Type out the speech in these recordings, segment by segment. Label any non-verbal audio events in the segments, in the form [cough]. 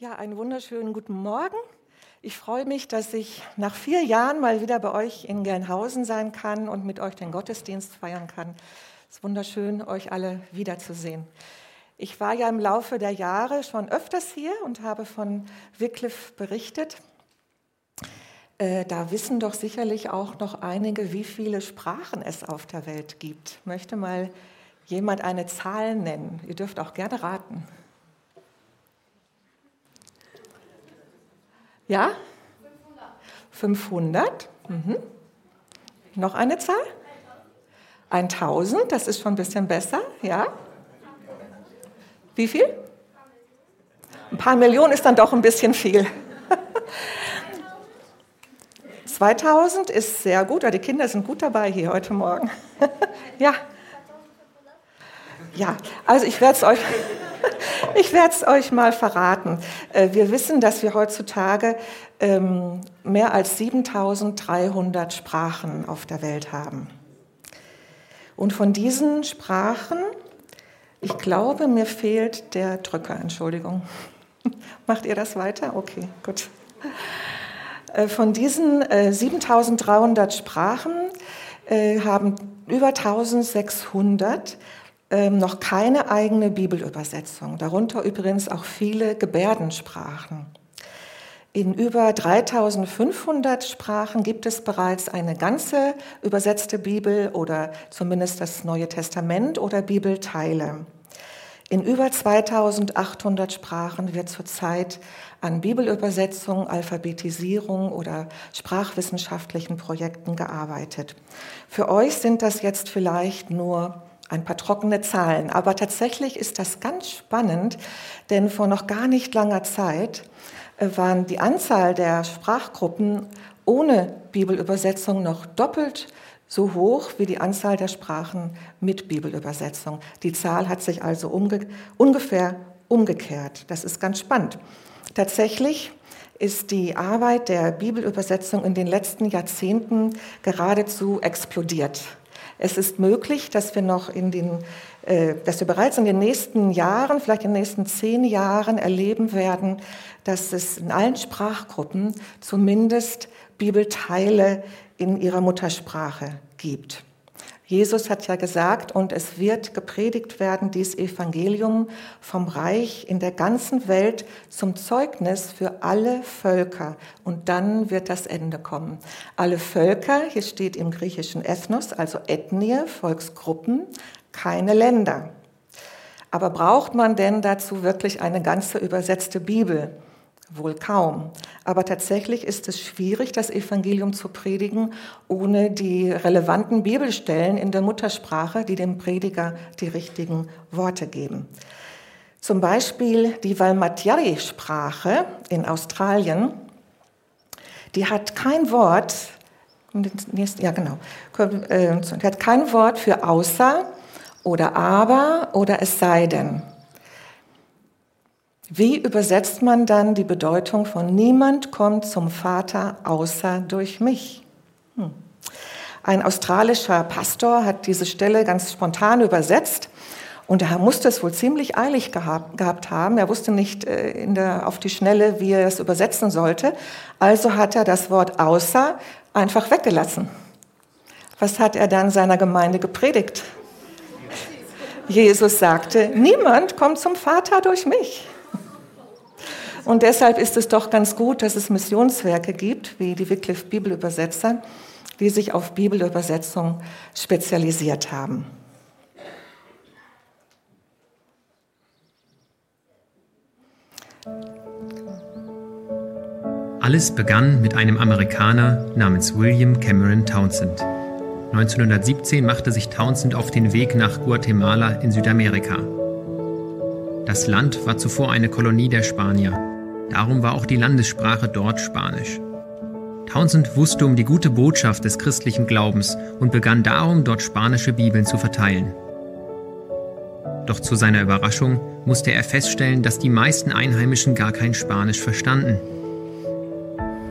Ja, einen wunderschönen guten Morgen. Ich freue mich, dass ich nach vier Jahren mal wieder bei euch in Gelnhausen sein kann und mit euch den Gottesdienst feiern kann. Es ist wunderschön, euch alle wiederzusehen. Ich war ja im Laufe der Jahre schon öfters hier und habe von Wycliffe berichtet. Äh, da wissen doch sicherlich auch noch einige, wie viele Sprachen es auf der Welt gibt. Möchte mal jemand eine Zahl nennen? Ihr dürft auch gerne raten. Ja? 500. 500. Mhm. Noch eine Zahl? 1000, das ist schon ein bisschen besser, ja? Wie viel? Ein paar Millionen ist dann doch ein bisschen viel. [laughs] 2000 ist sehr gut, die Kinder sind gut dabei hier heute Morgen. [laughs] ja. Ja, also ich werde es euch, [laughs] ich werde es euch mal verraten. Äh, wir wissen, dass wir heutzutage ähm, mehr als 7300 Sprachen auf der Welt haben. Und von diesen Sprachen, ich glaube, mir fehlt der Drücker, Entschuldigung. [laughs] Macht ihr das weiter? Okay, gut. Äh, von diesen 7300 äh, Sprachen haben über 1600 ähm, noch keine eigene Bibelübersetzung, darunter übrigens auch viele Gebärdensprachen. In über 3500 Sprachen gibt es bereits eine ganze übersetzte Bibel oder zumindest das Neue Testament oder Bibelteile. In über 2800 Sprachen wird zurzeit an Bibelübersetzung, Alphabetisierung oder sprachwissenschaftlichen Projekten gearbeitet. Für euch sind das jetzt vielleicht nur ein paar trockene Zahlen. Aber tatsächlich ist das ganz spannend, denn vor noch gar nicht langer Zeit äh, waren die Anzahl der Sprachgruppen ohne Bibelübersetzung noch doppelt so hoch wie die Anzahl der Sprachen mit Bibelübersetzung. Die Zahl hat sich also umge ungefähr umgekehrt. Das ist ganz spannend. Tatsächlich ist die Arbeit der Bibelübersetzung in den letzten Jahrzehnten geradezu explodiert. Es ist möglich, dass wir noch in den, äh, dass wir bereits in den nächsten Jahren, vielleicht in den nächsten zehn Jahren erleben werden, dass es in allen Sprachgruppen zumindest Bibelteile in ihrer Muttersprache gibt. Jesus hat ja gesagt, und es wird gepredigt werden, dies Evangelium vom Reich in der ganzen Welt zum Zeugnis für alle Völker. Und dann wird das Ende kommen. Alle Völker, hier steht im griechischen Ethnos, also Ethnie, Volksgruppen, keine Länder. Aber braucht man denn dazu wirklich eine ganze übersetzte Bibel? Wohl kaum. Aber tatsächlich ist es schwierig, das Evangelium zu predigen, ohne die relevanten Bibelstellen in der Muttersprache, die dem Prediger die richtigen Worte geben. Zum Beispiel die Walmatjari-Sprache in Australien, die hat kein Wort, ja genau, äh, die hat kein Wort für außer oder aber oder es sei denn. Wie übersetzt man dann die Bedeutung von niemand kommt zum Vater außer durch mich? Hm. Ein australischer Pastor hat diese Stelle ganz spontan übersetzt und er musste es wohl ziemlich eilig gehabt, gehabt haben. Er wusste nicht äh, der, auf die Schnelle, wie er es übersetzen sollte. Also hat er das Wort außer einfach weggelassen. Was hat er dann seiner Gemeinde gepredigt? Jesus sagte, niemand kommt zum Vater durch mich. Und deshalb ist es doch ganz gut, dass es Missionswerke gibt, wie die Wycliffe Bibelübersetzer, die sich auf Bibelübersetzung spezialisiert haben. Alles begann mit einem Amerikaner namens William Cameron Townsend. 1917 machte sich Townsend auf den Weg nach Guatemala in Südamerika. Das Land war zuvor eine Kolonie der Spanier. Darum war auch die Landessprache dort Spanisch. Townsend wusste um die gute Botschaft des christlichen Glaubens und begann darum, dort spanische Bibeln zu verteilen. Doch zu seiner Überraschung musste er feststellen, dass die meisten Einheimischen gar kein Spanisch verstanden.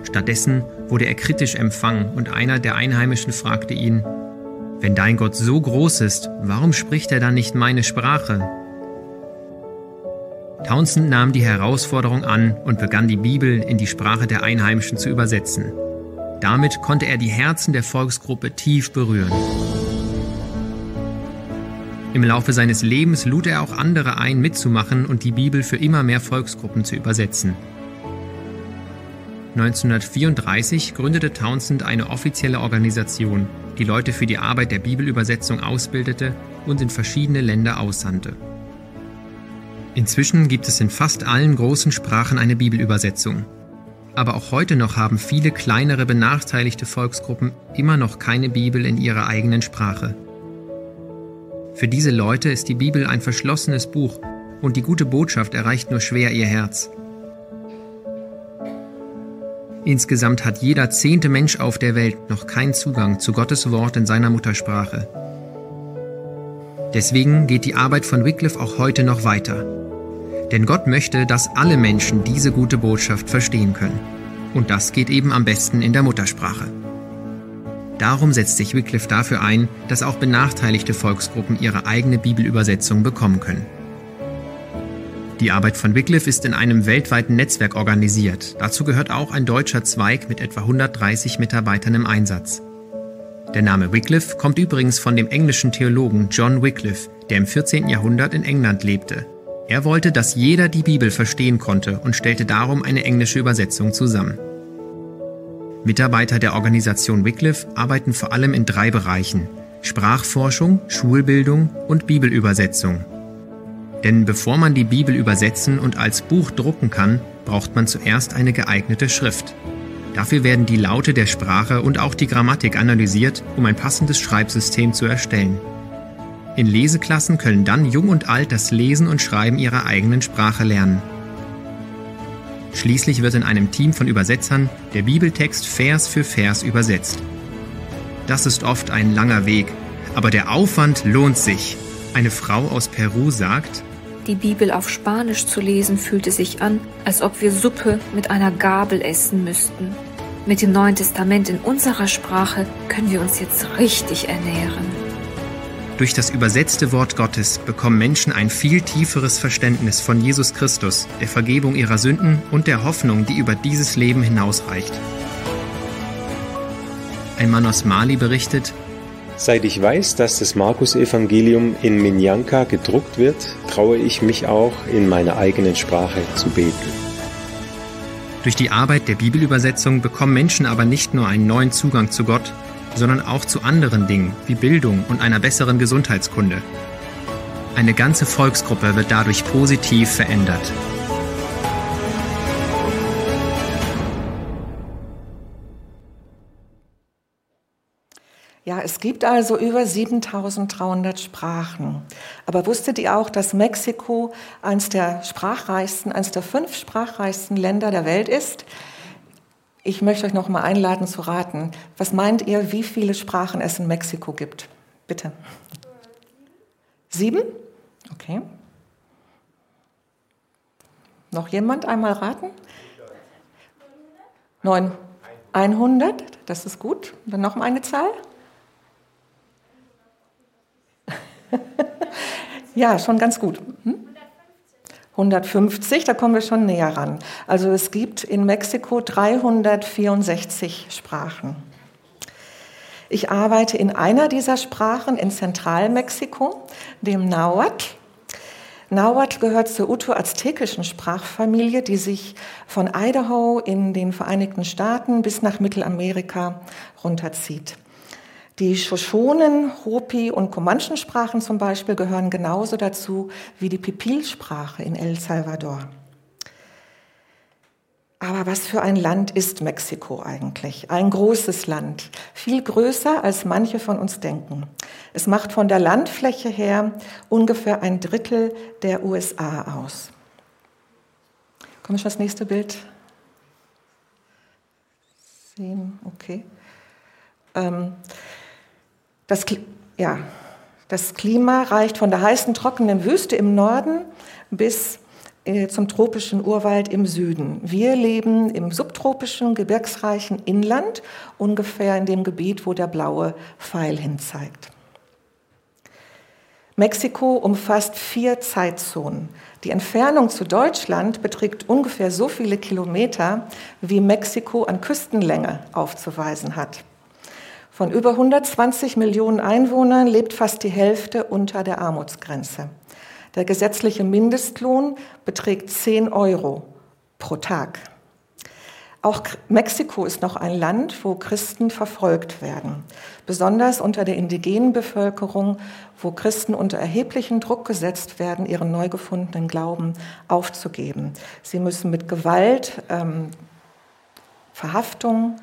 Stattdessen wurde er kritisch empfangen und einer der Einheimischen fragte ihn, wenn dein Gott so groß ist, warum spricht er dann nicht meine Sprache? Townsend nahm die Herausforderung an und begann die Bibel in die Sprache der Einheimischen zu übersetzen. Damit konnte er die Herzen der Volksgruppe tief berühren. Im Laufe seines Lebens lud er auch andere ein, mitzumachen und die Bibel für immer mehr Volksgruppen zu übersetzen. 1934 gründete Townsend eine offizielle Organisation, die Leute für die Arbeit der Bibelübersetzung ausbildete und in verschiedene Länder aussandte. Inzwischen gibt es in fast allen großen Sprachen eine Bibelübersetzung. Aber auch heute noch haben viele kleinere benachteiligte Volksgruppen immer noch keine Bibel in ihrer eigenen Sprache. Für diese Leute ist die Bibel ein verschlossenes Buch und die gute Botschaft erreicht nur schwer ihr Herz. Insgesamt hat jeder zehnte Mensch auf der Welt noch keinen Zugang zu Gottes Wort in seiner Muttersprache. Deswegen geht die Arbeit von Wycliffe auch heute noch weiter. Denn Gott möchte, dass alle Menschen diese gute Botschaft verstehen können. Und das geht eben am besten in der Muttersprache. Darum setzt sich Wycliffe dafür ein, dass auch benachteiligte Volksgruppen ihre eigene Bibelübersetzung bekommen können. Die Arbeit von Wycliffe ist in einem weltweiten Netzwerk organisiert. Dazu gehört auch ein deutscher Zweig mit etwa 130 Mitarbeitern im Einsatz. Der Name Wycliffe kommt übrigens von dem englischen Theologen John Wycliffe, der im 14. Jahrhundert in England lebte er wollte, dass jeder die Bibel verstehen konnte und stellte darum eine englische Übersetzung zusammen. Mitarbeiter der Organisation Wycliffe arbeiten vor allem in drei Bereichen Sprachforschung, Schulbildung und Bibelübersetzung. Denn bevor man die Bibel übersetzen und als Buch drucken kann, braucht man zuerst eine geeignete Schrift. Dafür werden die Laute der Sprache und auch die Grammatik analysiert, um ein passendes Schreibsystem zu erstellen. In Leseklassen können dann Jung und Alt das Lesen und Schreiben ihrer eigenen Sprache lernen. Schließlich wird in einem Team von Übersetzern der Bibeltext Vers für Vers übersetzt. Das ist oft ein langer Weg, aber der Aufwand lohnt sich. Eine Frau aus Peru sagt, die Bibel auf Spanisch zu lesen fühlte sich an, als ob wir Suppe mit einer Gabel essen müssten. Mit dem Neuen Testament in unserer Sprache können wir uns jetzt richtig ernähren. Durch das übersetzte Wort Gottes bekommen Menschen ein viel tieferes Verständnis von Jesus Christus, der Vergebung ihrer Sünden und der Hoffnung, die über dieses Leben hinausreicht. Ein Mann aus Mali berichtet, Seit ich weiß, dass das Markus-Evangelium in Minyanka gedruckt wird, traue ich mich auch, in meiner eigenen Sprache zu beten. Durch die Arbeit der Bibelübersetzung bekommen Menschen aber nicht nur einen neuen Zugang zu Gott, sondern auch zu anderen Dingen wie Bildung und einer besseren Gesundheitskunde. Eine ganze Volksgruppe wird dadurch positiv verändert. Ja, es gibt also über 7300 Sprachen. Aber wusstet ihr auch, dass Mexiko eines der sprachreichsten, eines der fünf sprachreichsten Länder der Welt ist? Ich möchte euch noch mal einladen zu raten. Was meint ihr, wie viele Sprachen es in Mexiko gibt? Bitte. Sieben? Okay. Noch jemand einmal raten? Neun. 100, das ist gut. Dann noch mal eine Zahl. [laughs] ja, schon ganz gut. Hm? 150, da kommen wir schon näher ran. Also es gibt in Mexiko 364 Sprachen. Ich arbeite in einer dieser Sprachen in Zentralmexiko, dem Nahuatl. Nahuatl gehört zur uto-aztekischen Sprachfamilie, die sich von Idaho in den Vereinigten Staaten bis nach Mittelamerika runterzieht. Die Shoshonen, Hopi und Comanchen-Sprachen zum Beispiel gehören genauso dazu wie die Pipil-Sprache in El Salvador. Aber was für ein Land ist Mexiko eigentlich? Ein großes Land, viel größer als manche von uns denken. Es macht von der Landfläche her ungefähr ein Drittel der USA aus. Kommen wir schon das nächste Bild? Sehen, okay. Ähm, das, ja, das Klima reicht von der heißen, trockenen Wüste im Norden bis äh, zum tropischen Urwald im Süden. Wir leben im subtropischen, gebirgsreichen Inland, ungefähr in dem Gebiet, wo der blaue Pfeil hinzeigt. Mexiko umfasst vier Zeitzonen. Die Entfernung zu Deutschland beträgt ungefähr so viele Kilometer, wie Mexiko an Küstenlänge aufzuweisen hat. Von über 120 Millionen Einwohnern lebt fast die Hälfte unter der Armutsgrenze. Der gesetzliche Mindestlohn beträgt 10 Euro pro Tag. Auch Mexiko ist noch ein Land, wo Christen verfolgt werden. Besonders unter der indigenen Bevölkerung, wo Christen unter erheblichen Druck gesetzt werden, ihren neu gefundenen Glauben aufzugeben. Sie müssen mit Gewalt, ähm, Verhaftung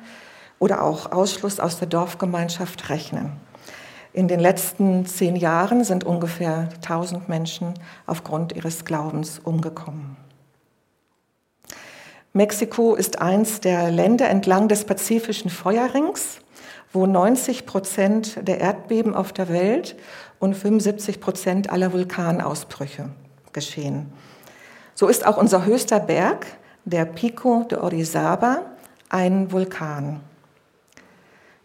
oder auch Ausschluss aus der Dorfgemeinschaft rechnen. In den letzten zehn Jahren sind ungefähr 1000 Menschen aufgrund ihres Glaubens umgekommen. Mexiko ist eins der Länder entlang des pazifischen Feuerrings, wo 90 Prozent der Erdbeben auf der Welt und 75 Prozent aller Vulkanausbrüche geschehen. So ist auch unser höchster Berg, der Pico de Orizaba, ein Vulkan.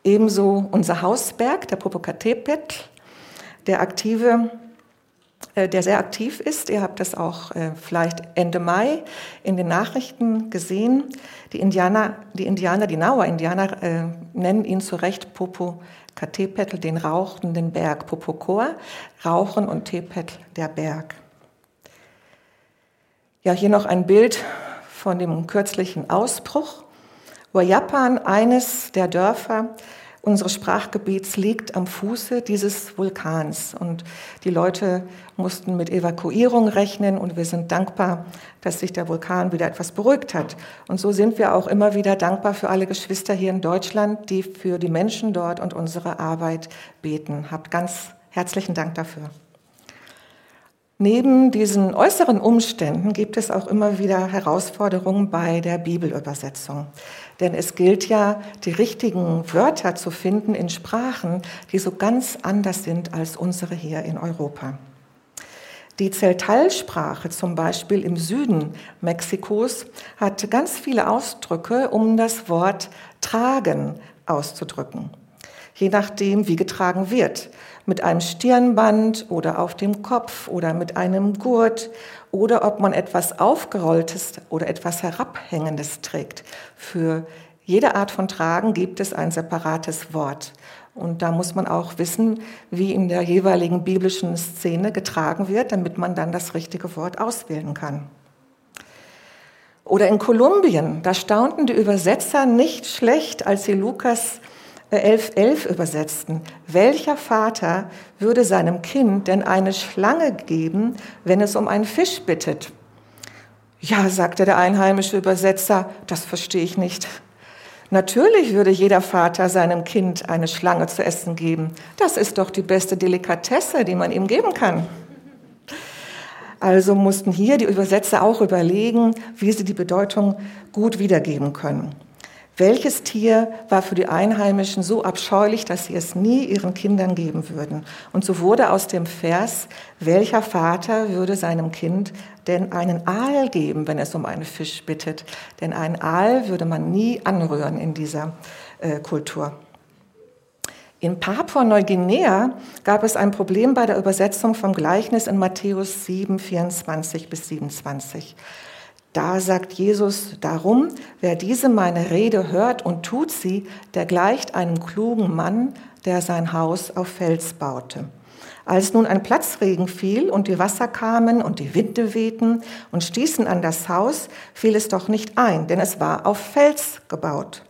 Ebenso unser Hausberg, der Popocatépetl, der aktive äh, der sehr aktiv ist. Ihr habt das auch äh, vielleicht Ende Mai in den Nachrichten gesehen. Die Indianer, die Indianer, die Naua-Indianer äh, nennen ihn zu Recht Popo Katepetl, den rauchenden Berg, Popokoa, Rauchen und Tepetl, der Berg. Ja, hier noch ein Bild von dem kürzlichen Ausbruch, Japan eines der Dörfer unseres Sprachgebiets liegt am Fuße dieses Vulkans. Und die Leute mussten mit Evakuierung rechnen und wir sind dankbar, dass sich der Vulkan wieder etwas beruhigt hat. Und so sind wir auch immer wieder dankbar für alle Geschwister hier in Deutschland, die für die Menschen dort und unsere Arbeit beten. Habt ganz herzlichen Dank dafür. Neben diesen äußeren Umständen gibt es auch immer wieder Herausforderungen bei der Bibelübersetzung. Denn es gilt ja, die richtigen Wörter zu finden in Sprachen, die so ganz anders sind als unsere hier in Europa. Die Zeltal-Sprache zum Beispiel im Süden Mexikos hat ganz viele Ausdrücke, um das Wort tragen auszudrücken. Je nachdem, wie getragen wird. Mit einem Stirnband oder auf dem Kopf oder mit einem Gurt oder ob man etwas Aufgerolltes oder etwas Herabhängendes trägt. Für jede Art von Tragen gibt es ein separates Wort. Und da muss man auch wissen, wie in der jeweiligen biblischen Szene getragen wird, damit man dann das richtige Wort auswählen kann. Oder in Kolumbien, da staunten die Übersetzer nicht schlecht, als sie Lukas 11.11 11 übersetzten. Welcher Vater würde seinem Kind denn eine Schlange geben, wenn es um einen Fisch bittet? Ja, sagte der einheimische Übersetzer, das verstehe ich nicht. Natürlich würde jeder Vater seinem Kind eine Schlange zu essen geben. Das ist doch die beste Delikatesse, die man ihm geben kann. Also mussten hier die Übersetzer auch überlegen, wie sie die Bedeutung gut wiedergeben können. Welches Tier war für die Einheimischen so abscheulich, dass sie es nie ihren Kindern geben würden? Und so wurde aus dem Vers, welcher Vater würde seinem Kind denn einen Aal geben, wenn es um einen Fisch bittet? Denn einen Aal würde man nie anrühren in dieser äh, Kultur. In Papua-Neuguinea gab es ein Problem bei der Übersetzung vom Gleichnis in Matthäus 7, 24 bis 27. Da sagt Jesus darum, wer diese meine Rede hört und tut sie, der gleicht einem klugen Mann, der sein Haus auf Fels baute. Als nun ein Platzregen fiel und die Wasser kamen und die Winde wehten und stießen an das Haus, fiel es doch nicht ein, denn es war auf Fels gebaut.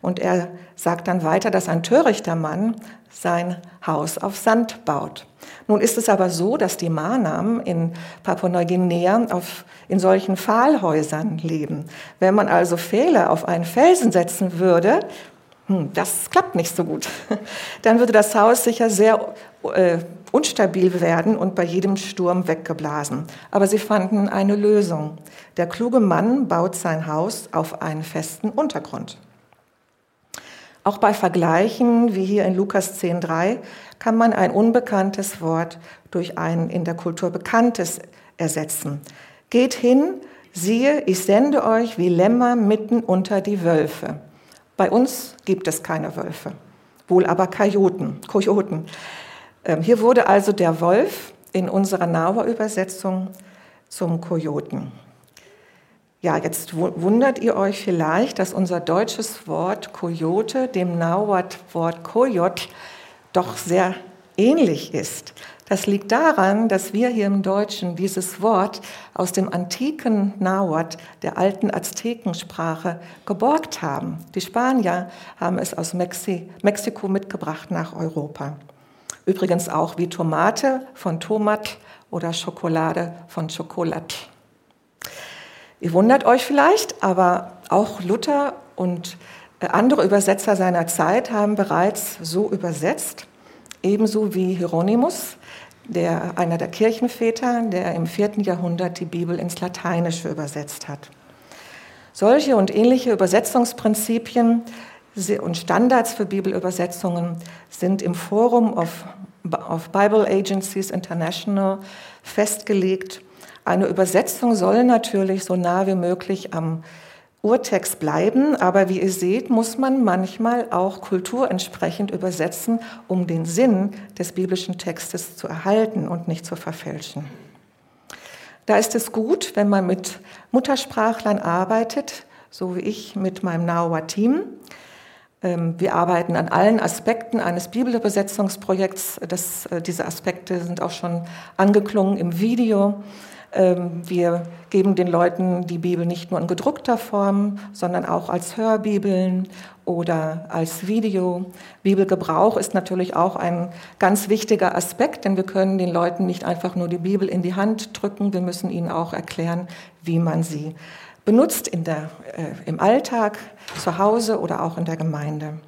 Und er sagt dann weiter, dass ein törichter Mann sein Haus auf Sand baut. Nun ist es aber so, dass die Manam in Papua-Neuguinea in solchen Pfahlhäusern leben. Wenn man also Pfähle auf einen Felsen setzen würde, hm, das klappt nicht so gut. [laughs] Dann würde das Haus sicher sehr äh, unstabil werden und bei jedem Sturm weggeblasen. Aber sie fanden eine Lösung. Der kluge Mann baut sein Haus auf einen festen Untergrund. Auch bei Vergleichen, wie hier in Lukas 10.3, kann man ein unbekanntes Wort durch ein in der Kultur bekanntes ersetzen. Geht hin, siehe, ich sende euch wie Lämmer mitten unter die Wölfe. Bei uns gibt es keine Wölfe, wohl aber Kojoten. Kojoten. Ähm, hier wurde also der Wolf in unserer Nauer Übersetzung zum Kojoten. Ja, jetzt wundert ihr euch vielleicht, dass unser deutsches Wort Kojote dem Nauert-Wort Kojot doch sehr ähnlich ist. Das liegt daran, dass wir hier im Deutschen dieses Wort aus dem antiken Nahuatl, der alten Aztekensprache, geborgt haben. Die Spanier haben es aus Mexi Mexiko mitgebracht nach Europa. Übrigens auch wie Tomate von Tomat oder Schokolade von Chocolat. Ihr wundert euch vielleicht, aber auch Luther und äh, andere Übersetzer seiner Zeit haben bereits so übersetzt, ebenso wie Hieronymus, der, einer der Kirchenväter, der im vierten Jahrhundert die Bibel ins Lateinische übersetzt hat. Solche und ähnliche Übersetzungsprinzipien und Standards für Bibelübersetzungen sind im Forum of, of Bible Agencies International festgelegt eine Übersetzung soll natürlich so nah wie möglich am Urtext bleiben, aber wie ihr seht, muss man manchmal auch kulturentsprechend übersetzen, um den Sinn des biblischen Textes zu erhalten und nicht zu verfälschen. Da ist es gut, wenn man mit Muttersprachlern arbeitet, so wie ich mit meinem Nauer Team. Ähm, wir arbeiten an allen Aspekten eines Bibelübersetzungsprojekts. Das, äh, diese Aspekte sind auch schon angeklungen im Video. Ähm, wir geben den Leuten die Bibel nicht nur in gedruckter Form, sondern auch als Hörbibeln oder als Video. Bibelgebrauch ist natürlich auch ein ganz wichtiger Aspekt, denn wir können den Leuten nicht einfach nur die Bibel in die Hand drücken, wir müssen ihnen auch erklären, wie man sie benutzt in der, äh, im Alltag, zu Hause oder auch in der Gemeinde.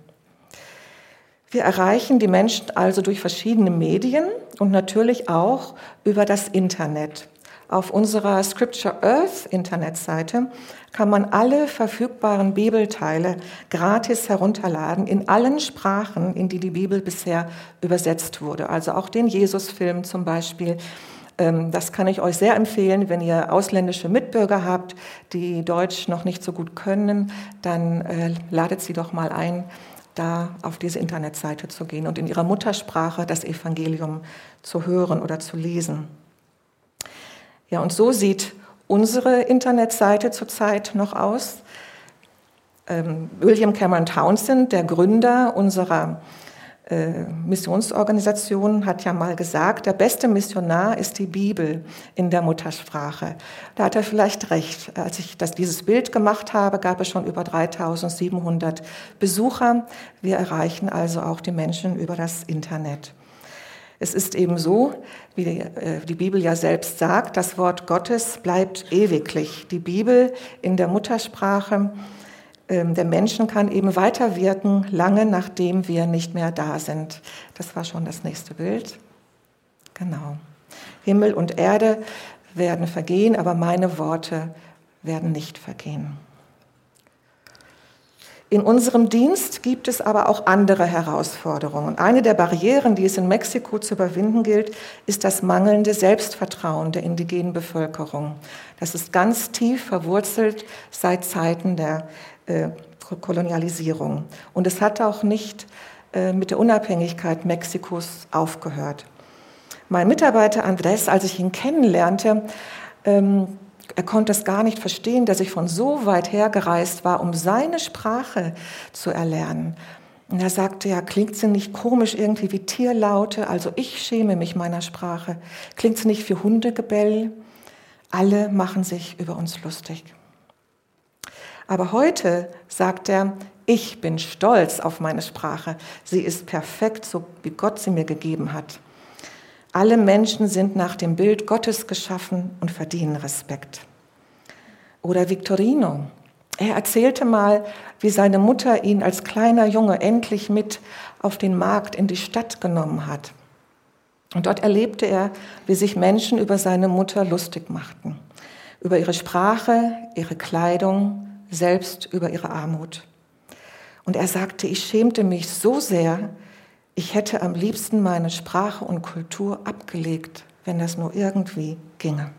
Wir erreichen die Menschen also durch verschiedene Medien und natürlich auch über das Internet. Auf unserer Scripture Earth Internetseite kann man alle verfügbaren Bibelteile gratis herunterladen in allen Sprachen, in die die Bibel bisher übersetzt wurde. Also auch den Jesusfilm zum Beispiel. Ähm, das kann ich euch sehr empfehlen, wenn ihr ausländische Mitbürger habt, die Deutsch noch nicht so gut können, dann äh, ladet sie doch mal ein, da auf diese Internetseite zu gehen und in ihrer Muttersprache das Evangelium zu hören oder zu lesen. Ja, und so sieht unsere Internetseite zurzeit noch aus. Ähm, William Cameron Townsend, der Gründer unserer äh, Missionsorganisation, hat ja mal gesagt, der beste Missionar ist die Bibel in der Muttersprache. Da hat er vielleicht recht. Als ich das, dieses Bild gemacht habe, gab es schon über 3700 Besucher. Wir erreichen also auch die Menschen über das Internet. Es ist eben so, wie die, äh, die, Bibel ja selbst sagt, das Wort Gottes bleibt ewiglich. Die Bibel in der Muttersprache ähm, der Menschen kann eben weiterwirken, lange nachdem wir nicht mehr da sind. Das war schon das nächste Bild. Genau. Himmel und Erde werden vergehen, aber meine Worte werden nicht vergehen. In unserem Dienst gibt es aber auch andere Herausforderungen. Eine der Barrieren, die es in Mexiko zu überwinden gilt, ist das mangelnde Selbstvertrauen der indigenen Bevölkerung. Das ist ganz tief verwurzelt seit Zeiten der äh, Kolonialisierung. Und es hat auch nicht äh, mit der Unabhängigkeit Mexikos aufgehört. Mein Mitarbeiter Andres, als ich ihn kennenlernte, ähm, er konnte es gar nicht verstehen, dass ich von so weit her gereist war, um seine Sprache zu erlernen. Und er sagte, ja, klingt sie nicht komisch irgendwie wie Tierlaute? Also ich schäme mich meiner Sprache. Klingt sie nicht wie Hundegebell? Alle machen sich über uns lustig. Aber heute sagt er, ich bin stolz auf meine Sprache. Sie ist perfekt, so wie Gott sie mir gegeben hat. Alle Menschen sind nach dem Bild Gottes geschaffen und verdienen Respekt. Oder Victorino. Er erzählte mal, wie seine Mutter ihn als kleiner Junge endlich mit auf den Markt in die Stadt genommen hat. Und dort erlebte er, wie sich Menschen über seine Mutter lustig machten. Über ihre Sprache, ihre Kleidung, selbst über ihre Armut. Und er sagte, ich schämte mich so sehr, ich hätte am liebsten meine Sprache und Kultur abgelegt, wenn das nur irgendwie ginge.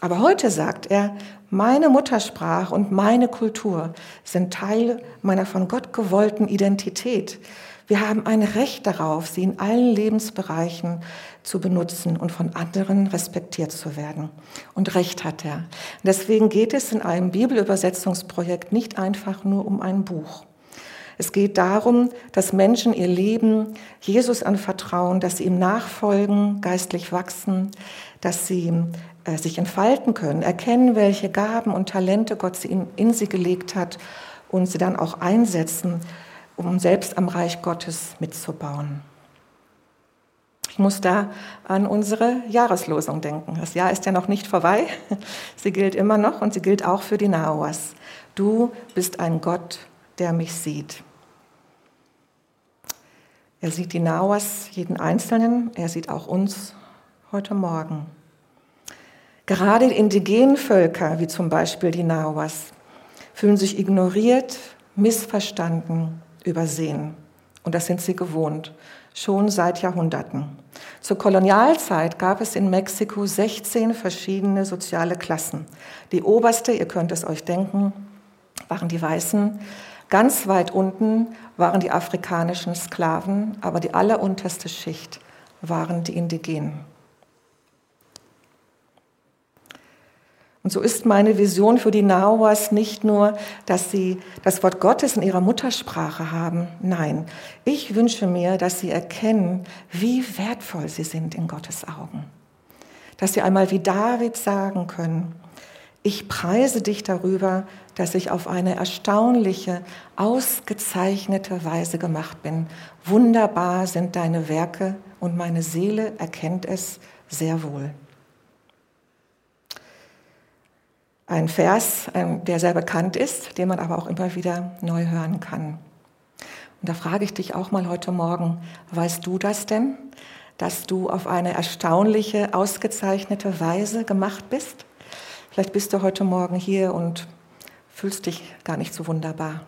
Aber heute sagt er, meine Muttersprache und meine Kultur sind Teil meiner von Gott gewollten Identität. Wir haben ein Recht darauf, sie in allen Lebensbereichen zu benutzen und von anderen respektiert zu werden. Und Recht hat er. Deswegen geht es in einem Bibelübersetzungsprojekt nicht einfach nur um ein Buch. Es geht darum, dass Menschen ihr Leben Jesus anvertrauen, dass sie ihm nachfolgen, geistlich wachsen, dass sie äh, sich entfalten können, erkennen, welche Gaben und Talente Gott sie in, in sie gelegt hat und sie dann auch einsetzen, um selbst am Reich Gottes mitzubauen. Ich muss da an unsere Jahreslosung denken. Das Jahr ist ja noch nicht vorbei. Sie gilt immer noch und sie gilt auch für die Nahuas. Du bist ein Gott, der mich sieht. Er sieht die Nahuas, jeden Einzelnen. Er sieht auch uns heute Morgen. Gerade die indigenen Völker, wie zum Beispiel die Nahuas, fühlen sich ignoriert, missverstanden, übersehen. Und das sind sie gewohnt, schon seit Jahrhunderten. Zur Kolonialzeit gab es in Mexiko 16 verschiedene soziale Klassen. Die oberste, ihr könnt es euch denken, waren die Weißen. Ganz weit unten waren die afrikanischen Sklaven, aber die allerunterste Schicht waren die Indigenen. Und so ist meine Vision für die Nahuas nicht nur, dass sie das Wort Gottes in ihrer Muttersprache haben. Nein, ich wünsche mir, dass sie erkennen, wie wertvoll sie sind in Gottes Augen. Dass sie einmal wie David sagen können, ich preise dich darüber, dass ich auf eine erstaunliche, ausgezeichnete Weise gemacht bin. Wunderbar sind deine Werke und meine Seele erkennt es sehr wohl. Ein Vers, der sehr bekannt ist, den man aber auch immer wieder neu hören kann. Und da frage ich dich auch mal heute Morgen, weißt du das denn, dass du auf eine erstaunliche, ausgezeichnete Weise gemacht bist? Vielleicht bist du heute Morgen hier und fühlst dich gar nicht so wunderbar.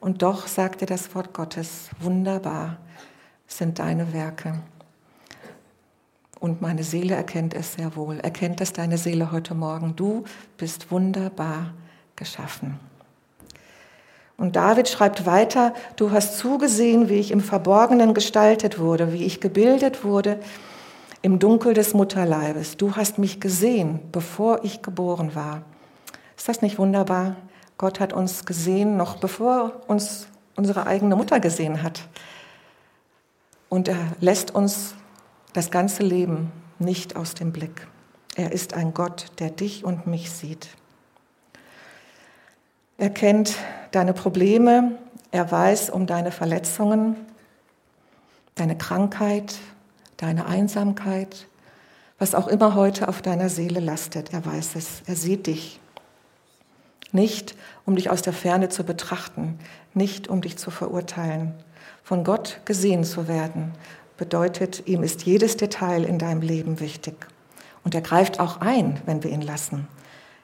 Und doch sagt dir das Wort Gottes, wunderbar sind deine Werke. Und meine Seele erkennt es sehr wohl. Erkennt es deine Seele heute Morgen. Du bist wunderbar geschaffen. Und David schreibt weiter, du hast zugesehen, wie ich im Verborgenen gestaltet wurde, wie ich gebildet wurde im Dunkel des Mutterleibes. Du hast mich gesehen, bevor ich geboren war. Ist das nicht wunderbar? Gott hat uns gesehen, noch bevor uns unsere eigene Mutter gesehen hat. Und er lässt uns das ganze Leben nicht aus dem Blick. Er ist ein Gott, der dich und mich sieht. Er kennt deine Probleme, er weiß um deine Verletzungen, deine Krankheit, deine Einsamkeit, was auch immer heute auf deiner Seele lastet. Er weiß es, er sieht dich. Nicht, um dich aus der Ferne zu betrachten, nicht, um dich zu verurteilen, von Gott gesehen zu werden, bedeutet, ihm ist jedes Detail in deinem Leben wichtig. Und er greift auch ein, wenn wir ihn lassen.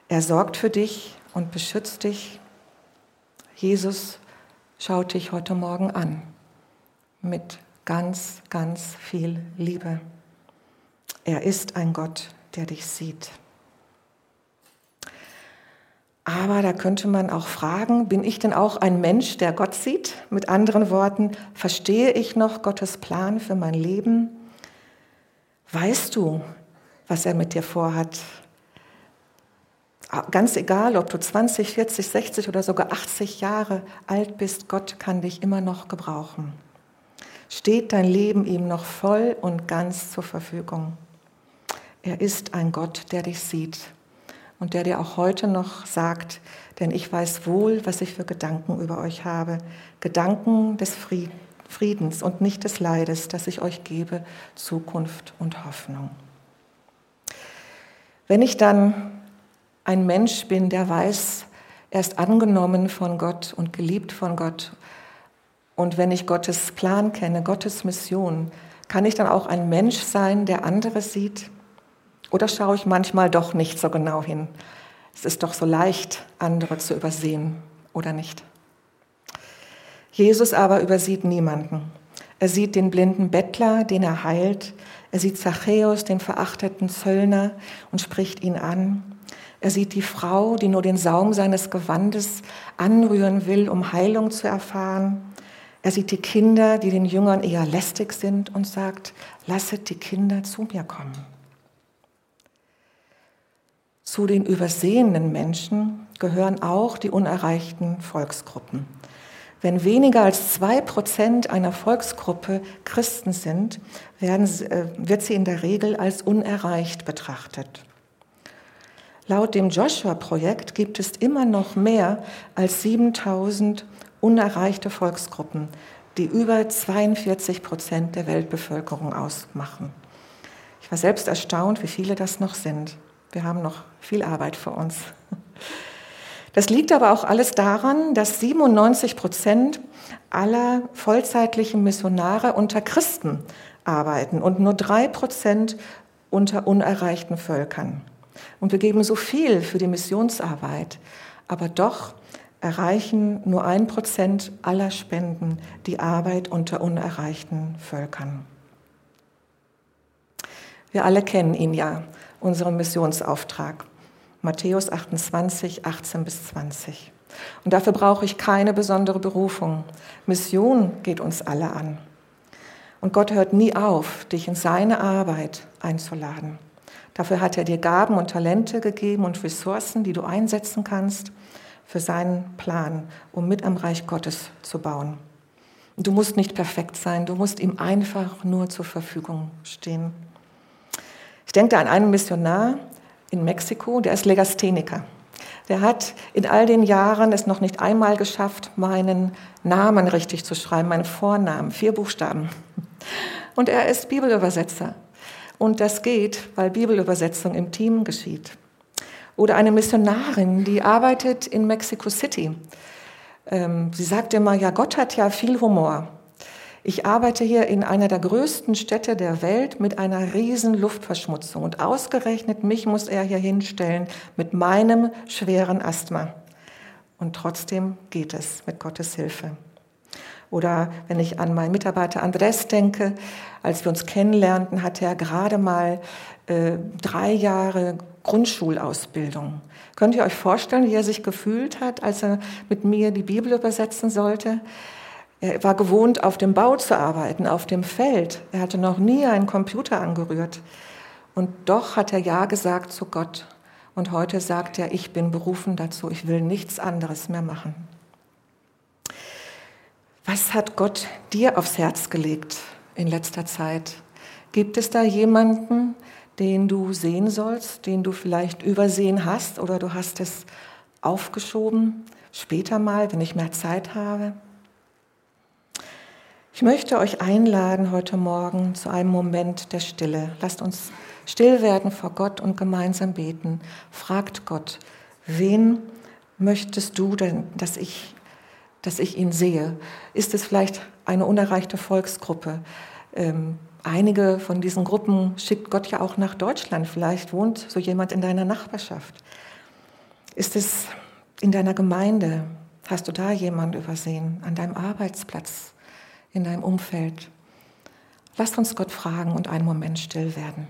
Er sorgt für dich und beschützt dich. Jesus schaut dich heute Morgen an mit ganz, ganz viel Liebe. Er ist ein Gott, der dich sieht. Aber da könnte man auch fragen, bin ich denn auch ein Mensch, der Gott sieht? Mit anderen Worten, verstehe ich noch Gottes Plan für mein Leben? Weißt du, was er mit dir vorhat? Ganz egal, ob du 20, 40, 60 oder sogar 80 Jahre alt bist, Gott kann dich immer noch gebrauchen. Steht dein Leben ihm noch voll und ganz zur Verfügung? Er ist ein Gott, der dich sieht und der dir auch heute noch sagt, denn ich weiß wohl, was ich für Gedanken über euch habe. Gedanken des Friedens und nicht des Leides, das ich euch gebe, Zukunft und Hoffnung. Wenn ich dann ein Mensch bin, der weiß, er ist angenommen von Gott und geliebt von Gott, und wenn ich Gottes Plan kenne, Gottes Mission, kann ich dann auch ein Mensch sein, der andere sieht, oder schaue ich manchmal doch nicht so genau hin? Es ist doch so leicht, andere zu übersehen, oder nicht? Jesus aber übersieht niemanden. Er sieht den blinden Bettler, den er heilt. Er sieht Zachäus, den verachteten Zöllner, und spricht ihn an. Er sieht die Frau, die nur den Saum seines Gewandes anrühren will, um Heilung zu erfahren. Er sieht die Kinder, die den Jüngern eher lästig sind und sagt, lasset die Kinder zu mir kommen. Zu den übersehenen Menschen gehören auch die unerreichten Volksgruppen. Wenn weniger als zwei Prozent einer Volksgruppe Christen sind, werden, äh, wird sie in der Regel als unerreicht betrachtet. Laut dem Joshua-Projekt gibt es immer noch mehr als 7000 unerreichte Volksgruppen, die über 42 Prozent der Weltbevölkerung ausmachen. Ich war selbst erstaunt, wie viele das noch sind. Wir haben noch viel Arbeit vor uns. Das liegt aber auch alles daran, dass 97 Prozent aller vollzeitlichen Missionare unter Christen arbeiten und nur drei Prozent unter unerreichten Völkern. Und wir geben so viel für die Missionsarbeit, aber doch erreichen nur ein Prozent aller Spenden die Arbeit unter unerreichten Völkern. Wir alle kennen ihn ja, unseren Missionsauftrag. Matthäus 28, 18 bis 20. Und dafür brauche ich keine besondere Berufung. Mission geht uns alle an. Und Gott hört nie auf, dich in seine Arbeit einzuladen. Dafür hat er dir Gaben und Talente gegeben und Ressourcen, die du einsetzen kannst für seinen Plan, um mit am Reich Gottes zu bauen. du musst nicht perfekt sein, du musst ihm einfach nur zur Verfügung stehen. Ich denke an einen Missionar, in Mexiko, der ist Legastheniker. Der hat in all den Jahren es noch nicht einmal geschafft, meinen Namen richtig zu schreiben, meinen Vornamen, vier Buchstaben. Und er ist Bibelübersetzer. Und das geht, weil Bibelübersetzung im Team geschieht. Oder eine Missionarin, die arbeitet in Mexico City. Ähm, sie sagt immer, ja, Gott hat ja viel Humor. Ich arbeite hier in einer der größten Städte der Welt mit einer riesen Luftverschmutzung und ausgerechnet mich muss er hier hinstellen mit meinem schweren Asthma. Und trotzdem geht es mit Gottes Hilfe. Oder wenn ich an meinen Mitarbeiter Andres denke, als wir uns kennenlernten, hatte er gerade mal äh, drei Jahre Grundschulausbildung. Könnt ihr euch vorstellen, wie er sich gefühlt hat, als er mit mir die Bibel übersetzen sollte? Er war gewohnt, auf dem Bau zu arbeiten, auf dem Feld. Er hatte noch nie einen Computer angerührt. Und doch hat er Ja gesagt zu Gott. Und heute sagt er, ich bin berufen dazu, ich will nichts anderes mehr machen. Was hat Gott dir aufs Herz gelegt in letzter Zeit? Gibt es da jemanden, den du sehen sollst, den du vielleicht übersehen hast oder du hast es aufgeschoben, später mal, wenn ich mehr Zeit habe? Ich möchte euch einladen heute Morgen zu einem Moment der Stille. Lasst uns still werden vor Gott und gemeinsam beten. Fragt Gott, wen möchtest du denn, dass ich, dass ich ihn sehe? Ist es vielleicht eine unerreichte Volksgruppe? Ähm, einige von diesen Gruppen schickt Gott ja auch nach Deutschland. Vielleicht wohnt so jemand in deiner Nachbarschaft. Ist es in deiner Gemeinde? Hast du da jemand übersehen? An deinem Arbeitsplatz? in deinem Umfeld. Lasst uns Gott fragen und einen Moment still werden.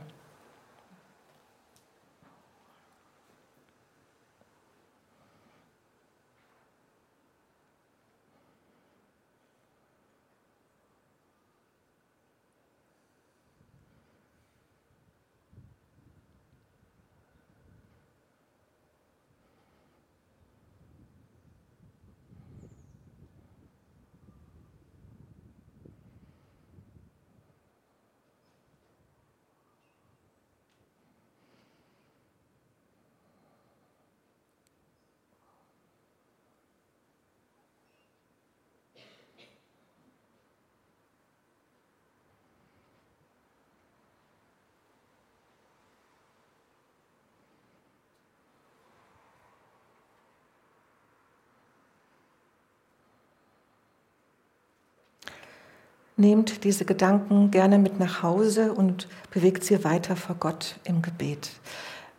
Nehmt diese Gedanken gerne mit nach Hause und bewegt sie weiter vor Gott im Gebet.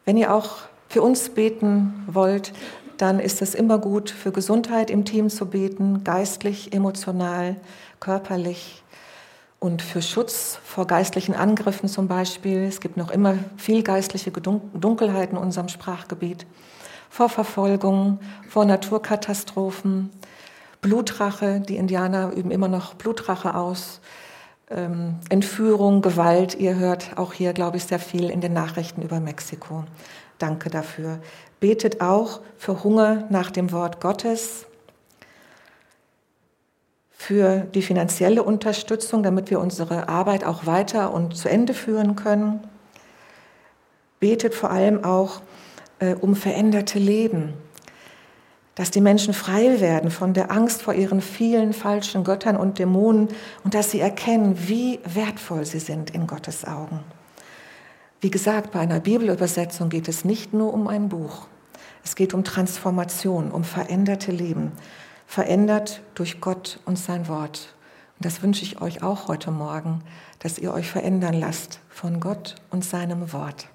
Wenn ihr auch für uns beten wollt, dann ist es immer gut, für Gesundheit im Team zu beten, geistlich, emotional, körperlich und für Schutz vor geistlichen Angriffen zum Beispiel. Es gibt noch immer viel geistliche Dunkelheit in unserem Sprachgebiet. Vor Verfolgung, vor Naturkatastrophen, Blutrache, die Indianer üben immer noch Blutrache aus. Ähm, Entführung, Gewalt, ihr hört auch hier, glaube ich, sehr viel in den Nachrichten über Mexiko. Danke dafür. Betet auch für Hunger nach dem Wort Gottes, für die finanzielle Unterstützung, damit wir unsere Arbeit auch weiter und zu Ende führen können. Betet vor allem auch äh, um veränderte Leben, dass die Menschen frei werden von der Angst vor ihren vielen falschen Göttern und Dämonen und dass sie erkennen, wie wertvoll sie sind in Gottes Augen. Wie gesagt, bei einer Bibelübersetzung geht es nicht nur um ein Buch. Es geht um Transformation, um veränderte Leben, verändert durch Gott und sein Wort. Und das wünsche ich euch auch heute Morgen, dass ihr euch verändern lasst von Gott und seinem Wort.